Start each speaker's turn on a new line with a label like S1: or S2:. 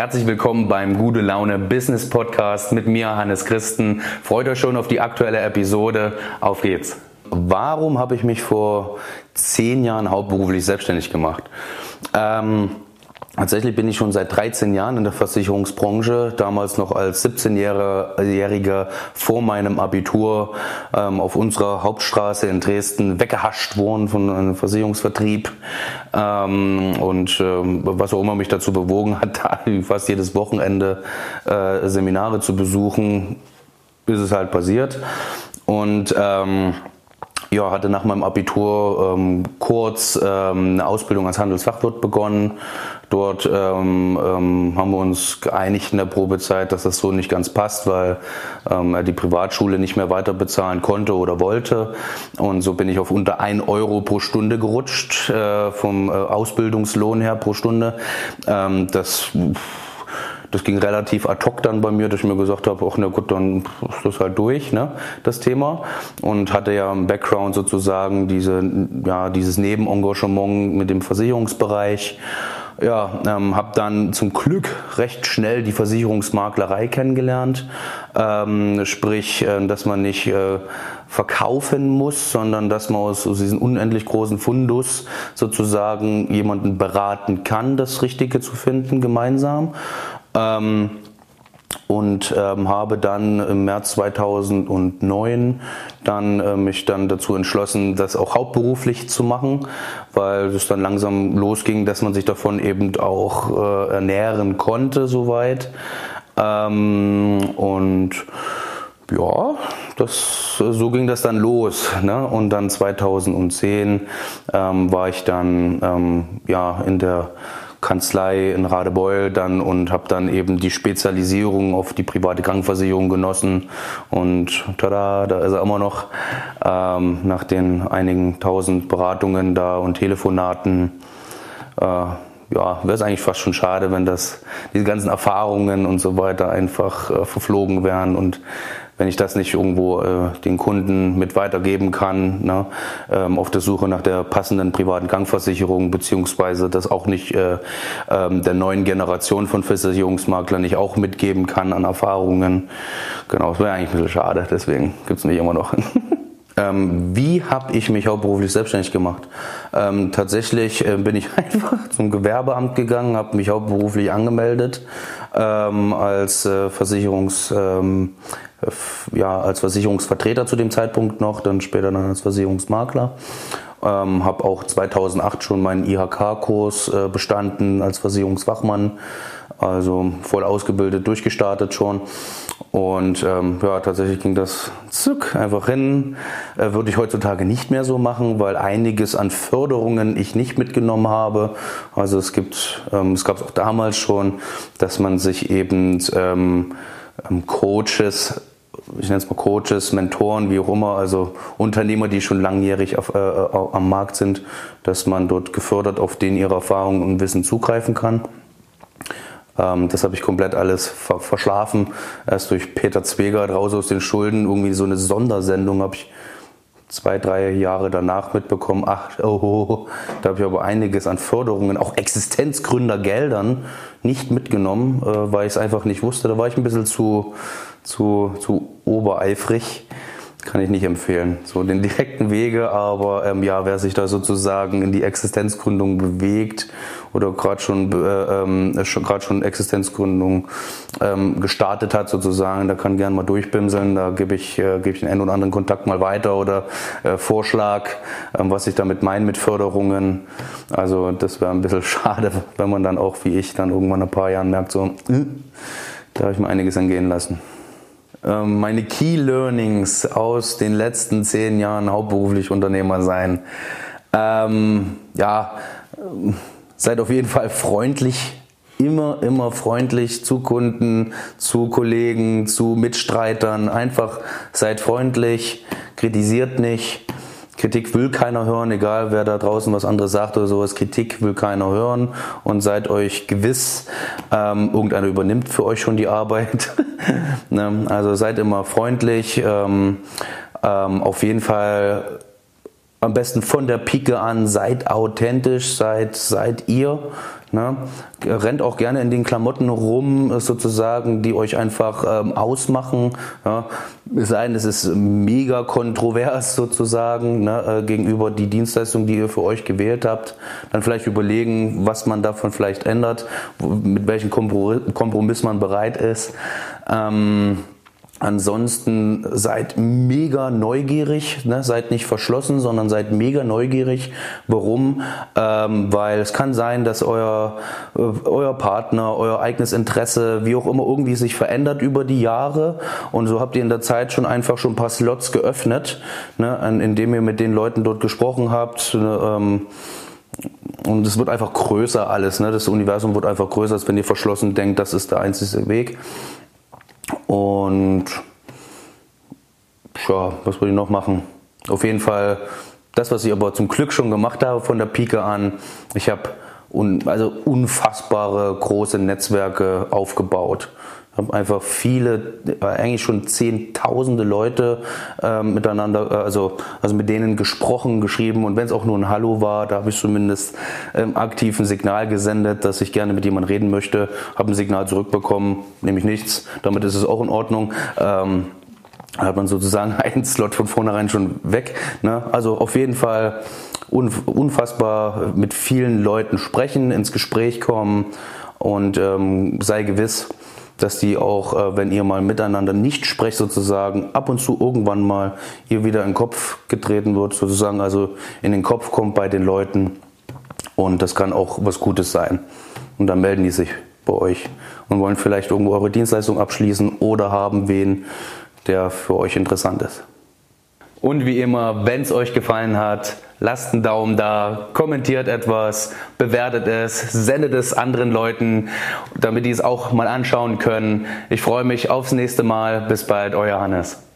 S1: Herzlich willkommen beim Gute Laune Business Podcast mit mir, Hannes Christen. Freut euch schon auf die aktuelle Episode. Auf geht's. Warum habe ich mich vor zehn Jahren hauptberuflich selbstständig gemacht? Ähm, Tatsächlich bin ich schon seit 13 Jahren in der Versicherungsbranche, damals noch als 17-Jähriger vor meinem Abitur ähm, auf unserer Hauptstraße in Dresden weggehascht worden von einem Versicherungsvertrieb. Ähm, und ähm, was auch immer mich dazu bewogen hat, da fast jedes Wochenende äh, Seminare zu besuchen, ist es halt passiert. Und ähm, ja, hatte nach meinem Abitur ähm, kurz ähm, eine Ausbildung als Handelsfachwirt begonnen. Dort ähm, ähm, haben wir uns geeinigt in der Probezeit, dass das so nicht ganz passt, weil ähm, er die Privatschule nicht mehr weiter bezahlen konnte oder wollte. Und so bin ich auf unter ein Euro pro Stunde gerutscht, äh, vom äh, Ausbildungslohn her pro Stunde. Ähm, das das ging relativ ad hoc dann bei mir, dass ich mir gesagt habe, ach na gut, dann ist das halt durch, ne, das Thema. Und hatte ja im Background sozusagen diese, ja, dieses Nebenengagement mit dem Versicherungsbereich. Ja, ähm, habe dann zum Glück recht schnell die Versicherungsmaklerei kennengelernt. Ähm, sprich, äh, dass man nicht äh, verkaufen muss, sondern dass man aus, aus diesem unendlich großen Fundus sozusagen jemanden beraten kann, das Richtige zu finden gemeinsam. Ähm, und ähm, habe dann im März 2009 dann äh, mich dann dazu entschlossen, das auch hauptberuflich zu machen, weil es dann langsam losging, dass man sich davon eben auch äh, ernähren konnte soweit. Ähm, und ja, das, so ging das dann los. Ne? Und dann 2010 ähm, war ich dann ähm, ja, in der Kanzlei in Radebeul dann und habe dann eben die Spezialisierung auf die private Krankenversicherung genossen und tada, da ist er immer noch ähm, nach den einigen tausend Beratungen da und Telefonaten. Äh, ja, wäre es eigentlich fast schon schade, wenn das diese ganzen Erfahrungen und so weiter einfach äh, verflogen wären und wenn ich das nicht irgendwo äh, den Kunden mit weitergeben kann, ne, ähm, auf der Suche nach der passenden privaten Gangversicherung, beziehungsweise das auch nicht äh, ähm, der neuen Generation von Versicherungsmaklern nicht auch mitgeben kann an Erfahrungen. Genau, das wäre eigentlich ein bisschen schade, deswegen gibt es mich immer noch. Ähm, wie habe ich mich hauptberuflich selbstständig gemacht? Ähm, tatsächlich äh, bin ich einfach zum Gewerbeamt gegangen, habe mich hauptberuflich angemeldet ähm, als äh, Versicherungs ähm, ja, als Versicherungsvertreter zu dem Zeitpunkt noch, dann später dann als Versicherungsmakler. Ähm, habe auch 2008 schon meinen IHK-Kurs äh, bestanden als Versicherungsfachmann, also voll ausgebildet, durchgestartet schon. Und ähm, ja, tatsächlich ging das zuck einfach hin. Äh, würde ich heutzutage nicht mehr so machen, weil einiges an Förderungen ich nicht mitgenommen habe. Also es gibt, ähm, es gab es auch damals schon, dass man sich eben ähm, ähm Coaches ich nenne es mal Coaches, Mentoren, wie auch immer, also Unternehmer, die schon langjährig auf, äh, am Markt sind, dass man dort gefördert auf den ihre Erfahrungen und Wissen zugreifen kann. Ähm, das habe ich komplett alles ver verschlafen. Erst durch Peter Zweger raus aus den Schulden, irgendwie so eine Sondersendung habe ich zwei, drei Jahre danach mitbekommen, ach, oh, oh, oh, da habe ich aber einiges an Förderungen, auch Existenzgründergeldern nicht mitgenommen, äh, weil ich es einfach nicht wusste. Da war ich ein bisschen zu, zu, zu obereifrig. Kann ich nicht empfehlen. So den direkten Wege, aber ähm, ja, wer sich da sozusagen in die Existenzgründung bewegt oder gerade schon, äh, ähm, schon schon Existenzgründung ähm, gestartet hat sozusagen, da kann gern mal durchbimseln. Da gebe ich, äh, gebe ich den einen oder anderen Kontakt mal weiter oder äh, Vorschlag, ähm, was ich damit meine mit Förderungen. Also das wäre ein bisschen schade, wenn man dann auch wie ich dann irgendwann ein paar Jahren merkt, so, äh, da habe ich mir einiges angehen lassen. Ähm, meine Key Learnings aus den letzten zehn Jahren hauptberuflich Unternehmer sein. Ähm, ja, seid auf jeden Fall freundlich. Immer, immer freundlich zu Kunden, zu Kollegen, zu Mitstreitern. Einfach seid freundlich, kritisiert nicht. Kritik will keiner hören, egal wer da draußen was anderes sagt oder sowas. Kritik will keiner hören und seid euch gewiss, ähm, irgendeiner übernimmt für euch schon die Arbeit. ne? Also seid immer freundlich. Ähm, ähm, auf jeden Fall am besten von der Pike an, seid authentisch, seid, seid ihr. Ne? Rennt auch gerne in den Klamotten rum, sozusagen, die euch einfach ähm, ausmachen. Ja? Es sei denn, es ist mega kontrovers sozusagen ne? äh, gegenüber die Dienstleistung, die ihr für euch gewählt habt. Dann vielleicht überlegen, was man davon vielleicht ändert, mit welchem Kompromiss man bereit ist. Ähm, Ansonsten seid mega neugierig, ne? seid nicht verschlossen, sondern seid mega neugierig. Warum? Ähm, weil es kann sein, dass euer, äh, euer Partner, euer eigenes Interesse, wie auch immer, irgendwie sich verändert über die Jahre. Und so habt ihr in der Zeit schon einfach schon ein paar Slots geöffnet, ne? indem ihr mit den Leuten dort gesprochen habt. Ne? Ähm, und es wird einfach größer alles. Ne? Das Universum wird einfach größer, als wenn ihr verschlossen denkt, das ist der einzige Weg. Und ja, was würde ich noch machen? Auf jeden Fall das, was ich aber zum Glück schon gemacht habe von der Pike an. Ich habe un, also unfassbare große Netzwerke aufgebaut. Habe einfach viele, eigentlich schon zehntausende Leute äh, miteinander, äh, also, also mit denen gesprochen, geschrieben und wenn es auch nur ein Hallo war, da habe ich zumindest ähm, aktiv ein Signal gesendet, dass ich gerne mit jemandem reden möchte, habe ein Signal zurückbekommen, nämlich nichts, damit ist es auch in Ordnung. Ähm, hat man sozusagen einen Slot von vornherein schon weg. Ne? Also auf jeden Fall unfassbar mit vielen Leuten sprechen, ins Gespräch kommen und ähm, sei gewiss, dass die auch, äh, wenn ihr mal miteinander nicht sprecht, sozusagen ab und zu irgendwann mal ihr wieder in den Kopf getreten wird, sozusagen, also in den Kopf kommt bei den Leuten. Und das kann auch was Gutes sein. Und dann melden die sich bei euch und wollen vielleicht irgendwo eure Dienstleistung abschließen oder haben wen, der für euch interessant ist. Und wie immer, wenn es euch gefallen hat, lasst einen Daumen da, kommentiert etwas, bewertet es, sendet es anderen Leuten, damit die es auch mal anschauen können. Ich freue mich aufs nächste Mal. Bis bald, euer Hannes.